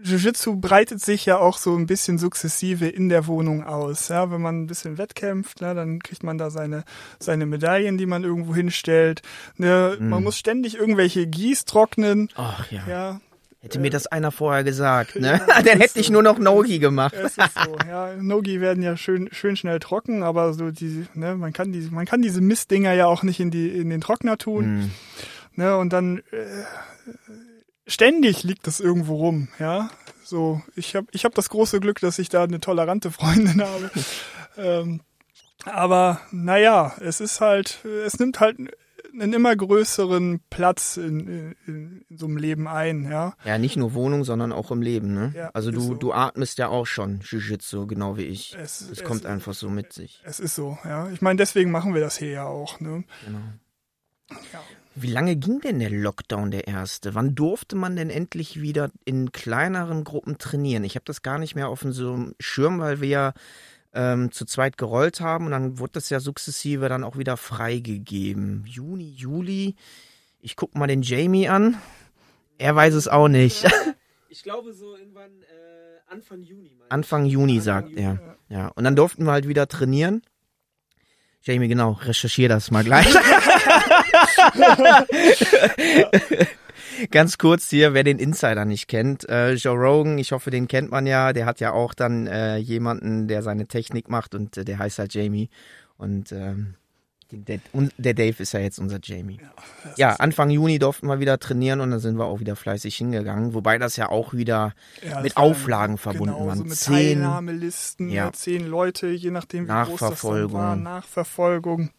Jiu-Jitsu breitet sich ja auch so ein bisschen sukzessive in der Wohnung aus. Ja, wenn man ein bisschen wettkämpft, ne, dann kriegt man da seine, seine Medaillen, die man irgendwo hinstellt. Ne, mm. Man muss ständig irgendwelche Gieß trocknen. Ach ja. ja Hätte mir das einer vorher gesagt, ne? <laughs> Ja, <laughs> Dann hätte ich nur noch Nogi gemacht. Es ist so, ja. Nogi werden ja schön, schön schnell trocken, aber so die, ne, man kann die, man kann diese Mistdinger ja auch nicht in die, in den Trockner tun. Mm. Ne, und dann, äh, ständig liegt das irgendwo rum, ja. So, ich habe ich hab das große Glück, dass ich da eine tolerante Freundin <laughs> habe. ähm, aber naja, es ist halt, es nimmt halt einen immer größeren Platz in, in, in, so einem Leben ein, ja. Ja, nicht nur Wohnung, sondern auch im Leben, ne? Ja, also du, so. du atmest ja auch schon Jiu-Jitsu, genau wie ich. Es, es, es kommt einfach so mit sich. Es ist so, ja. Ich meine, deswegen machen wir das hier ja auch, ne? Genau. Ja. Wie lange ging denn der Lockdown der erste? Wann durfte man denn endlich wieder in kleineren Gruppen trainieren? Ich habe das gar nicht mehr auf einem Schirm, weil wir ja ähm, zu zweit gerollt haben und dann wurde das ja sukzessive dann auch wieder freigegeben. Juni, Juli. Ich guck mal den Jamie an. Er weiß es auch nicht. <laughs> Ich glaube so irgendwann äh, Anfang Juni. Anfang Juni, sagt Juni, er. Ja. ja. Und dann durften wir halt wieder trainieren. Jamie, genau, recherchiere das mal gleich. <laughs> <laughs> Ganz kurz hier, wer den Insider nicht kennt. Äh, Joe Rogan, ich hoffe, den kennt man ja. Der hat ja auch dann äh, jemanden, der seine Technik macht und äh, der heißt halt Jamie. Und ähm, der, der, Dave ist ja jetzt unser Jamie. Ja, ja, Anfang Juni durften wir wieder trainieren und dann sind wir auch wieder fleißig hingegangen. Wobei das ja auch wieder ja, mit Auflagen verbunden genau, war. So mit zehn Teilnahmelisten, ja. zehn Leute, je nachdem wie groß das war. Nachverfolgung.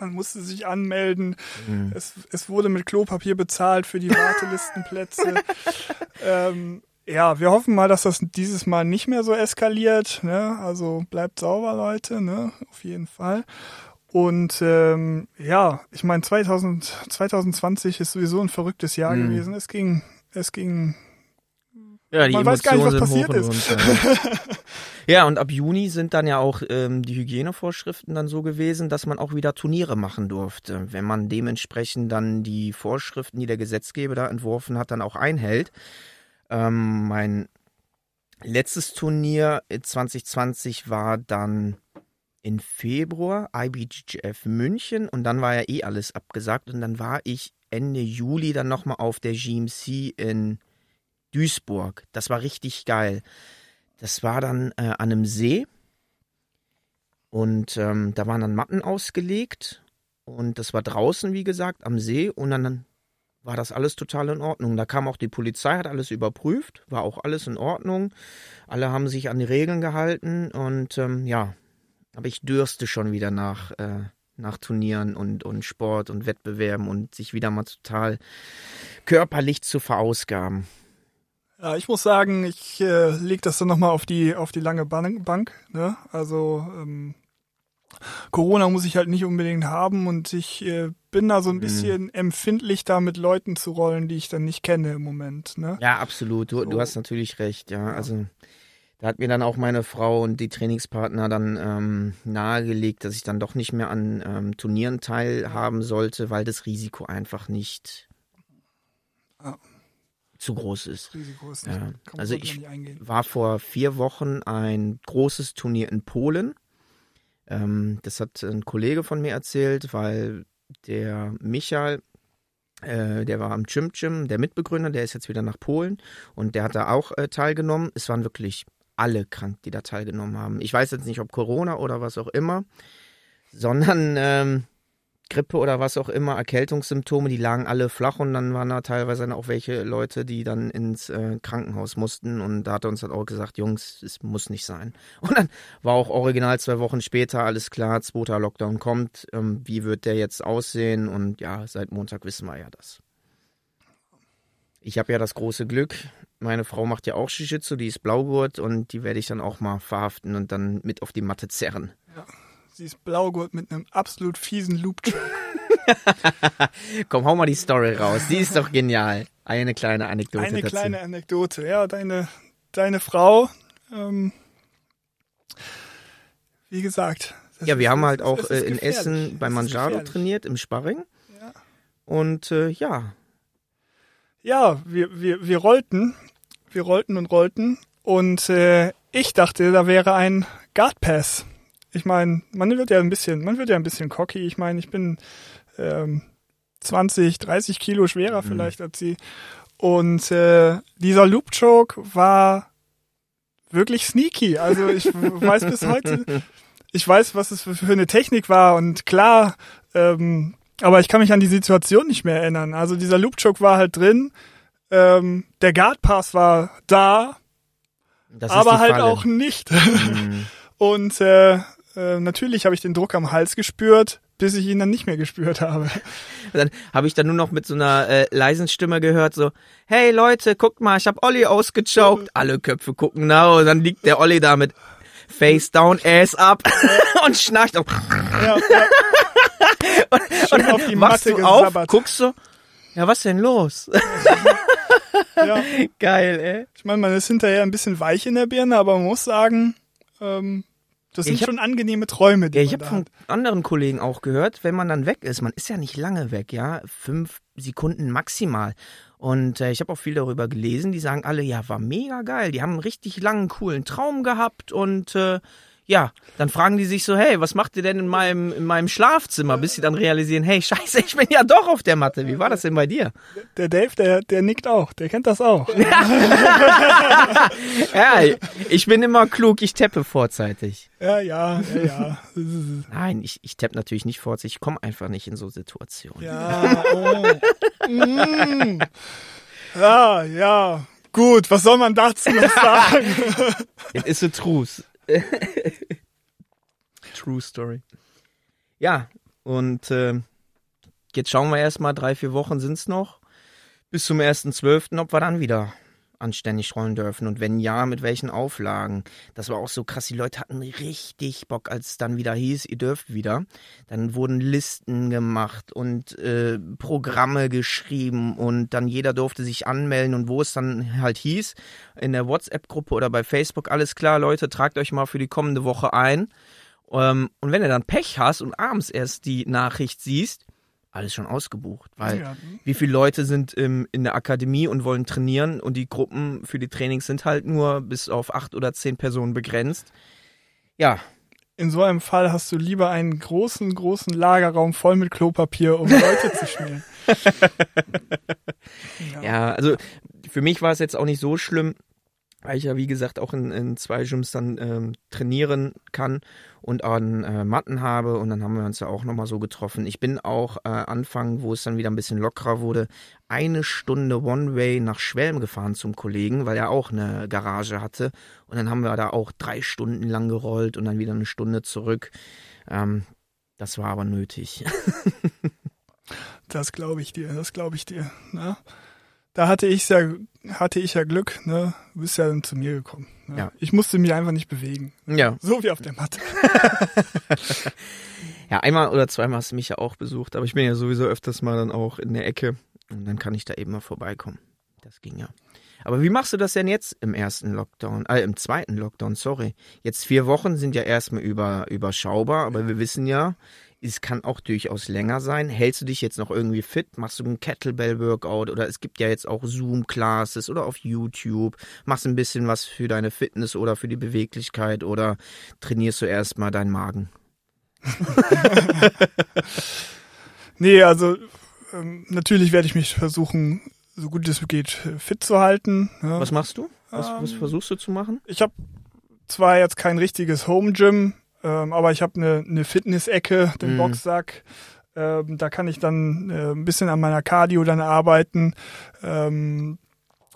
Man musste sich anmelden. Mhm. Es, es wurde mit Klopapier bezahlt für die Wartelistenplätze. <laughs> ähm, ja, wir hoffen mal, dass das dieses Mal nicht mehr so eskaliert. Ne? Also bleibt sauber, Leute, ne? auf jeden Fall. Und ähm, ja, ich meine, 2020 ist sowieso ein verrücktes Jahr mhm. gewesen. Es ging, es ging. Ja, die man weiß gar nicht, was passiert ist. Ja. <laughs> und ab Juni sind dann ja auch ähm, die Hygienevorschriften dann so gewesen, dass man auch wieder Turniere machen durfte. Wenn man dementsprechend dann die Vorschriften, die der Gesetzgeber da entworfen hat, dann auch einhält. Ähm, mein letztes Turnier 2020 war dann in Februar IBGF München und dann war ja eh alles abgesagt und dann war ich Ende Juli dann nochmal auf der GMC in Duisburg. Das war richtig geil. Das war dann äh, an einem See und ähm, da waren dann Matten ausgelegt und das war draußen, wie gesagt, am See und dann war das alles total in Ordnung. Da kam auch die Polizei, hat alles überprüft, war auch alles in Ordnung. Alle haben sich an die Regeln gehalten und ähm, ja, aber ich dürste schon wieder nach, äh, nach Turnieren und, und Sport und Wettbewerben und sich wieder mal total körperlich zu verausgaben. Ja, ich muss sagen, ich äh, lege das dann nochmal auf die, auf die lange Bank. Ne? Also ähm, Corona muss ich halt nicht unbedingt haben und ich äh, bin da so ein mhm. bisschen mhm. empfindlich, da mit Leuten zu rollen, die ich dann nicht kenne im Moment. Ne? Ja, absolut. Du, so. du hast natürlich recht, ja. ja. Also da hat mir dann auch meine Frau und die Trainingspartner dann ähm, nahegelegt, dass ich dann doch nicht mehr an ähm, Turnieren teilhaben sollte, weil das Risiko einfach nicht ah. Zu groß ist. Das Risiko ist nicht, ja. Also ich war vor vier Wochen ein großes Turnier in Polen. Ähm, das hat ein Kollege von mir erzählt, weil der Michael, äh, der war am Chim Chim, der Mitbegründer, der ist jetzt wieder nach Polen und der hat da auch äh, teilgenommen. Es waren wirklich alle krank, die da teilgenommen haben. Ich weiß jetzt nicht, ob Corona oder was auch immer, sondern ähm, Grippe oder was auch immer, Erkältungssymptome, die lagen alle flach und dann waren da teilweise auch welche Leute, die dann ins äh, Krankenhaus mussten und da hat er uns dann auch gesagt, Jungs, es muss nicht sein. <laughs> Und dann war auch original zwei Wochen später alles klar, zweiter Lockdown kommt, ähm, wie wird der jetzt aussehen und ja, seit Montag wissen wir ja das. Ich habe ja das große Glück, meine Frau macht ja auch Jiu-Jitsu, die ist Blaugurt und die werde ich dann auch mal verhaften und dann mit auf die Matte zerren. Ja, sie ist Blaugurt mit einem absolut fiesen loop <laughs> <laughs> Komm, hau mal die Story raus. Die ist doch genial. Eine kleine Anekdote Eine dazu. kleine Anekdote, ja. Deine, deine Frau, ähm, wie gesagt. Ja, wir ist, haben halt auch äh, in Essen bei Manjaro trainiert, im Sparring. Ja. Und äh, ja. Ja, wir, wir, wir rollten wir rollten und rollten und äh, ich dachte, da wäre ein Guard Pass. Ich meine, man wird ja ein bisschen, man wird ja ein bisschen cocky. Ich meine, ich bin ähm, 20, 30 Kilo schwerer mhm. vielleicht als sie. Und äh, dieser Loop Choke war wirklich sneaky. Also ich weiß bis heute, ich weiß, was es für, eine Technik war und klar, ähm, aber ich kann mich an die Situation nicht mehr erinnern. Also dieser Loop Choke war halt drin ähm, der Guard Pass war da, aber halt Falle. auch nicht. Mhm. <laughs> Und äh, äh, natürlich habe ich den Druck am Hals gespürt, bis ich ihn dann nicht mehr gespürt habe. <laughs> Dann habe ich dann nur noch mit so einer äh, leisen Stimme gehört, so, hey Leute, guckt mal, ich habe Olli ausgechoked. Alle Köpfe gucken nach und dann liegt der Olli da mit Face down, Ass up <laughs> und schnarcht auf. Ja, ja. <laughs> und, und dann auf die Matte du auf, guckst du, ja, was denn los? ja. Geil, ey. Ich meine, man ist hinterher ein bisschen weich in der Birne, aber man muss sagen, ähm, das sind hab, schon angenehme Träume, die ja, ich habe von anderen Kollegen auch gehört, wenn man dann weg ist, man ist ja nicht lange weg, ja, fünf Sekunden maximal. Und äh, ich habe auch viel darüber gelesen. Die sagen alle, ja, war mega geil. Die haben einen richtig langen, coolen Traum gehabt und äh, ja, dann fragen die sich so, hey, was macht ihr denn in meinem, in meinem Schlafzimmer, bis sie dann realisieren, hey, scheiße, ich bin ja doch auf der Matte. Wie war das denn bei dir? Der Dave, der, der nickt auch, der kennt das auch. ja, <laughs> ich bin immer klug, ich teppe vorzeitig. Ja, ja, ja, ja. Nein, ich, ich teppe natürlich nicht vorzeitig, ich komme einfach nicht in so Situationen. Ja, oh. mm. Ja, ja. Gut, was soll man dazu noch <laughs> sagen? It is a truth. <laughs> True Story. Ja, und äh, jetzt schauen wir erstmal, drei, vier Wochen sind es noch. Bis zum 1.12., ob wir dann wieder anständig rollen dürfen und wenn ja, mit welchen Auflagen. Das war auch so krass. Die Leute hatten richtig Bock, als es dann wieder hieß, ihr dürft wieder. Dann wurden Listen gemacht und äh, Programme geschrieben und dann jeder durfte sich anmelden und wo es dann halt hieß, in der WhatsApp-Gruppe oder bei Facebook, alles klar, Leute, tragt euch mal für die kommende Woche ein. Ähm, und wenn du dann Pech hast und abends erst die Nachricht siehst, alles schon ausgebucht. Weil ja. wie viele Leute sind im, in der Akademie und wollen trainieren und die Gruppen für die Trainings sind halt nur bis auf acht oder zehn Personen begrenzt. Ja. In so einem Fall hast du lieber einen großen, großen Lagerraum voll mit Klopapier, um Leute zu schmieren. <laughs> ja. ja, also für mich war es jetzt auch nicht so schlimm, weil ich ja wie gesagt auch in, in zwei Gyms dann ähm, trainieren kann und an äh, Matten habe und dann haben wir uns ja auch nochmal so getroffen. Ich bin auch äh, Anfang, wo es dann wieder ein bisschen lockerer wurde, eine Stunde One-Way nach Schwelm gefahren zum Kollegen, weil er auch eine Garage hatte und dann haben wir da auch drei Stunden lang gerollt und dann wieder eine Stunde zurück. Ähm, das war aber nötig. <laughs> das glaube ich dir, das glaube ich dir. Na? Da hatte ich ja hatte ich ja Glück, ne? Du bist ja dann zu mir gekommen. Ne? Ja. Ich musste mich einfach nicht bewegen. Ja. So wie auf der Matte. <laughs> ja, einmal oder zweimal hast du mich ja auch besucht, aber ich bin ja sowieso öfters mal dann auch in der Ecke und dann kann ich da eben mal vorbeikommen. Das ging ja. Aber wie machst du das denn jetzt im ersten Lockdown, äh, im zweiten Lockdown, sorry. Jetzt vier Wochen sind ja erstmal über, überschaubar, aber wir wissen ja, es kann auch durchaus länger sein. Hältst du dich jetzt noch irgendwie fit? Machst du ein Kettlebell-Workout oder es gibt ja jetzt auch Zoom-Classes oder auf YouTube. Machst ein bisschen was für deine Fitness oder für die Beweglichkeit oder trainierst du erstmal deinen Magen? <laughs> nee, also ähm, natürlich werde ich mich versuchen, so gut es geht, fit zu halten. Ja. Was machst du? Was, ähm, was versuchst du zu machen? Ich habe zwar jetzt kein richtiges Home Gym, ähm, aber ich habe eine, eine Fitness-Ecke, den mhm. Boxsack. Ähm, da kann ich dann äh, ein bisschen an meiner Cardio dann arbeiten. Ähm,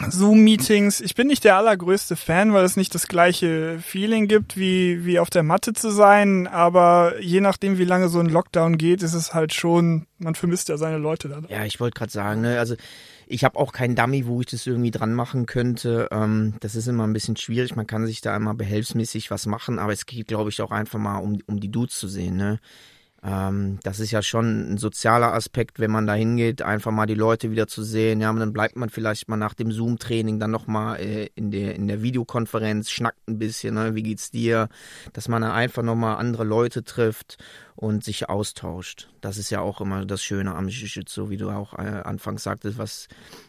Zoom-Meetings. Ich bin nicht der allergrößte Fan, weil es nicht das gleiche Feeling gibt, wie, wie auf der Matte zu sein. Aber je nachdem, wie lange so ein Lockdown geht, ist es halt schon, man vermisst ja seine Leute da. Ja, ich wollte gerade sagen, ne, also ich habe auch keinen Dummy, wo ich das irgendwie dran machen könnte. Ähm, das ist immer ein bisschen schwierig. Man kann sich da einmal behelfsmäßig was machen, aber es geht, glaube ich, auch einfach mal um, um die Dudes zu sehen. Ne? Ähm, das ist ja schon ein sozialer Aspekt, wenn man da hingeht, einfach mal die Leute wieder zu sehen. Ja, dann bleibt man vielleicht mal nach dem Zoom-Training dann nochmal äh, in, der, in der Videokonferenz, schnackt ein bisschen, ne? wie geht's dir? Dass man dann einfach nochmal andere Leute trifft und sich austauscht. Das ist ja auch immer das Schöne am Jiu-Jitsu, wie du auch äh, anfangs sagtest, was,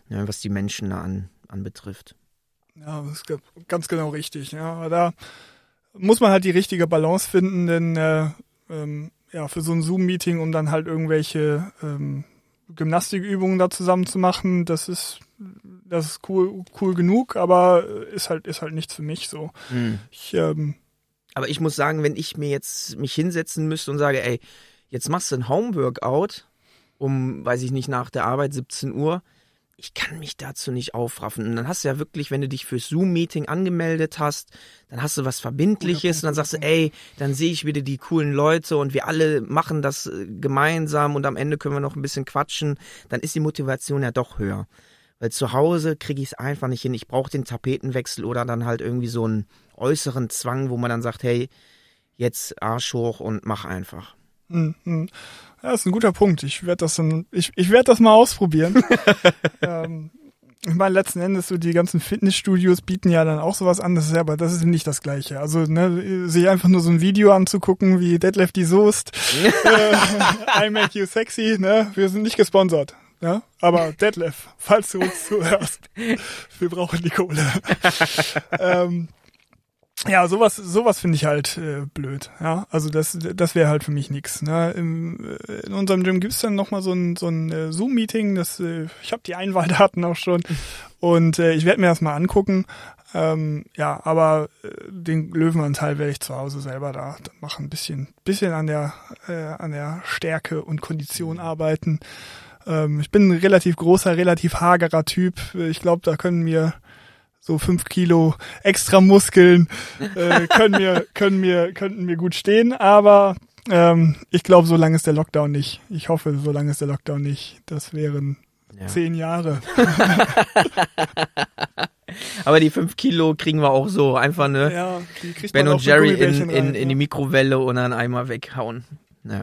ja, was die Menschen da an, anbetrifft. Ja, das ist ganz genau richtig. Ja, aber da muss man halt die richtige Balance finden, denn äh, ähm, ja, für so ein Zoom-Meeting, um dann halt irgendwelche ähm, Gymnastikübungen da zusammen zu machen, das ist, das ist cool, cool genug, aber ist halt, ist halt nichts für mich so. Mhm. Ich, ähm, aber ich muss sagen, wenn ich mir jetzt mich hinsetzen müsste und sage, ey, jetzt machst du ein Homeworkout um, weiß ich nicht, nach der Arbeit 17 Uhr, ich kann mich dazu nicht aufraffen. Und dann hast du ja wirklich, wenn du dich fürs Zoom-Meeting angemeldet hast, dann hast du was Verbindliches und dann sagst du, ey, dann sehe ich wieder die coolen Leute und wir alle machen das äh, gemeinsam und am Ende können wir noch ein bisschen quatschen. Dann ist die Motivation ja doch höher. Weil zu Hause kriege ich es einfach nicht hin. Ich brauche den Tapetenwechsel oder dann halt irgendwie so einen äußeren Zwang, wo man dann sagt, hey, jetzt Arsch hoch und mach einfach. Mhm. Ja, das ist ein guter Punkt. Ich werde das dann, ich, ich werde das mal ausprobieren. <laughs> ähm, ich meine, letzten Endes so die ganzen Fitnessstudios bieten ja dann auch sowas an, das ist aber das ist nicht das Gleiche. Also ne, sich einfach nur so ein Video anzugucken wie Deadlift die Soest, <laughs> äh, <laughs> I make you sexy, ne, wir sind nicht gesponsert. Ja, aber Detlef, falls du uns zuhörst, wir brauchen die Kohle. ähm, ja, sowas, sowas finde ich halt äh, blöd. Ja, also das, das wäre halt für mich nix. Ne? Im, äh, in unserem Gym gibt's dann noch mal so ein, so ein äh, Zoom-Meeting. Das, äh, ich habe die Einwahldaten auch schon und äh, ich werde mir das mal angucken. Ähm, ja, aber äh, den Löwenanteil werde ich zu Hause selber da machen, ein bisschen, bisschen an der, äh, an der Stärke und Kondition arbeiten. Ähm, ich bin ein relativ großer, relativ hagerer Typ. Ich glaube, da können mir so fünf Kilo extra Muskeln äh, können mir können mir könnten mir gut stehen, aber ähm, ich glaube, so lange ist der Lockdown nicht. Ich hoffe, so lange ist der Lockdown nicht. Das wären ja. zehn Jahre. <laughs> aber die fünf Kilo kriegen wir auch so einfach ne. Ja, Ben und Jerry in, in, in die Mikrowelle und dann einmal weghauen. Ja.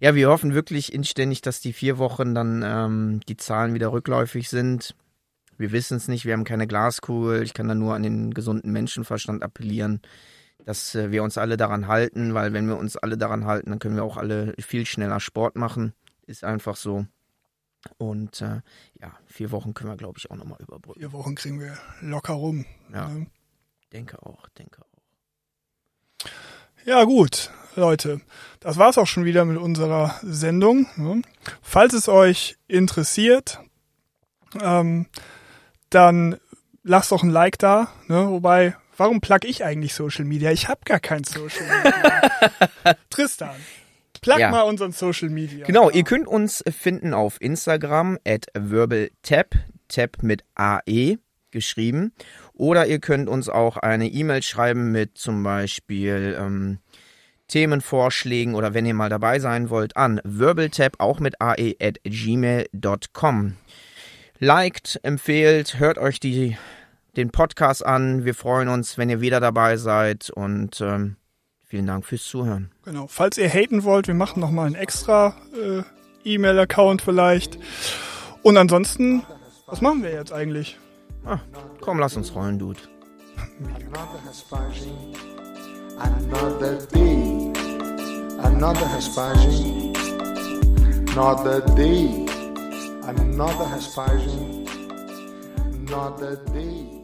ja, wir hoffen wirklich inständig, dass die vier Wochen dann ähm, die Zahlen wieder rückläufig sind wir wissen es nicht, wir haben keine Glaskugel. Ich kann da nur an den gesunden Menschenverstand appellieren, dass äh, wir uns alle daran halten, weil wenn wir uns alle daran halten, dann können wir auch alle viel schneller Sport machen. Ist einfach so. Und äh, ja, vier Wochen können wir, glaube ich, auch nochmal überbrücken. Vier Wochen kriegen wir locker rum. Ja, ja. denke auch, denke auch. Ja, gut, Leute. Das war's auch schon wieder mit unserer Sendung. Falls es euch interessiert, ähm, dann lasst doch ein Like da. Ne? Wobei, warum plug ich eigentlich Social Media? Ich habe gar kein Social Media. <laughs> Tristan. Plug ja. mal unseren Social Media. Genau, ihr könnt uns finden auf Instagram at verbal_tap, tap mit AE geschrieben. Oder ihr könnt uns auch eine E-Mail schreiben mit zum Beispiel ähm, Themenvorschlägen oder wenn ihr mal dabei sein wollt an verbal_tap auch mit AE at gmail.com liked, empfehlt, hört euch die, den Podcast an. Wir freuen uns, wenn ihr wieder dabei seid und ähm, vielen Dank fürs Zuhören. Genau. Falls ihr haten wollt, wir machen nochmal einen extra äh, E-Mail-Account vielleicht. Und ansonsten, was machen wir jetzt eigentlich? Ah, komm, lass uns rollen, Dude. Another day, another Hespagin, another day. Another Hespagin, another day.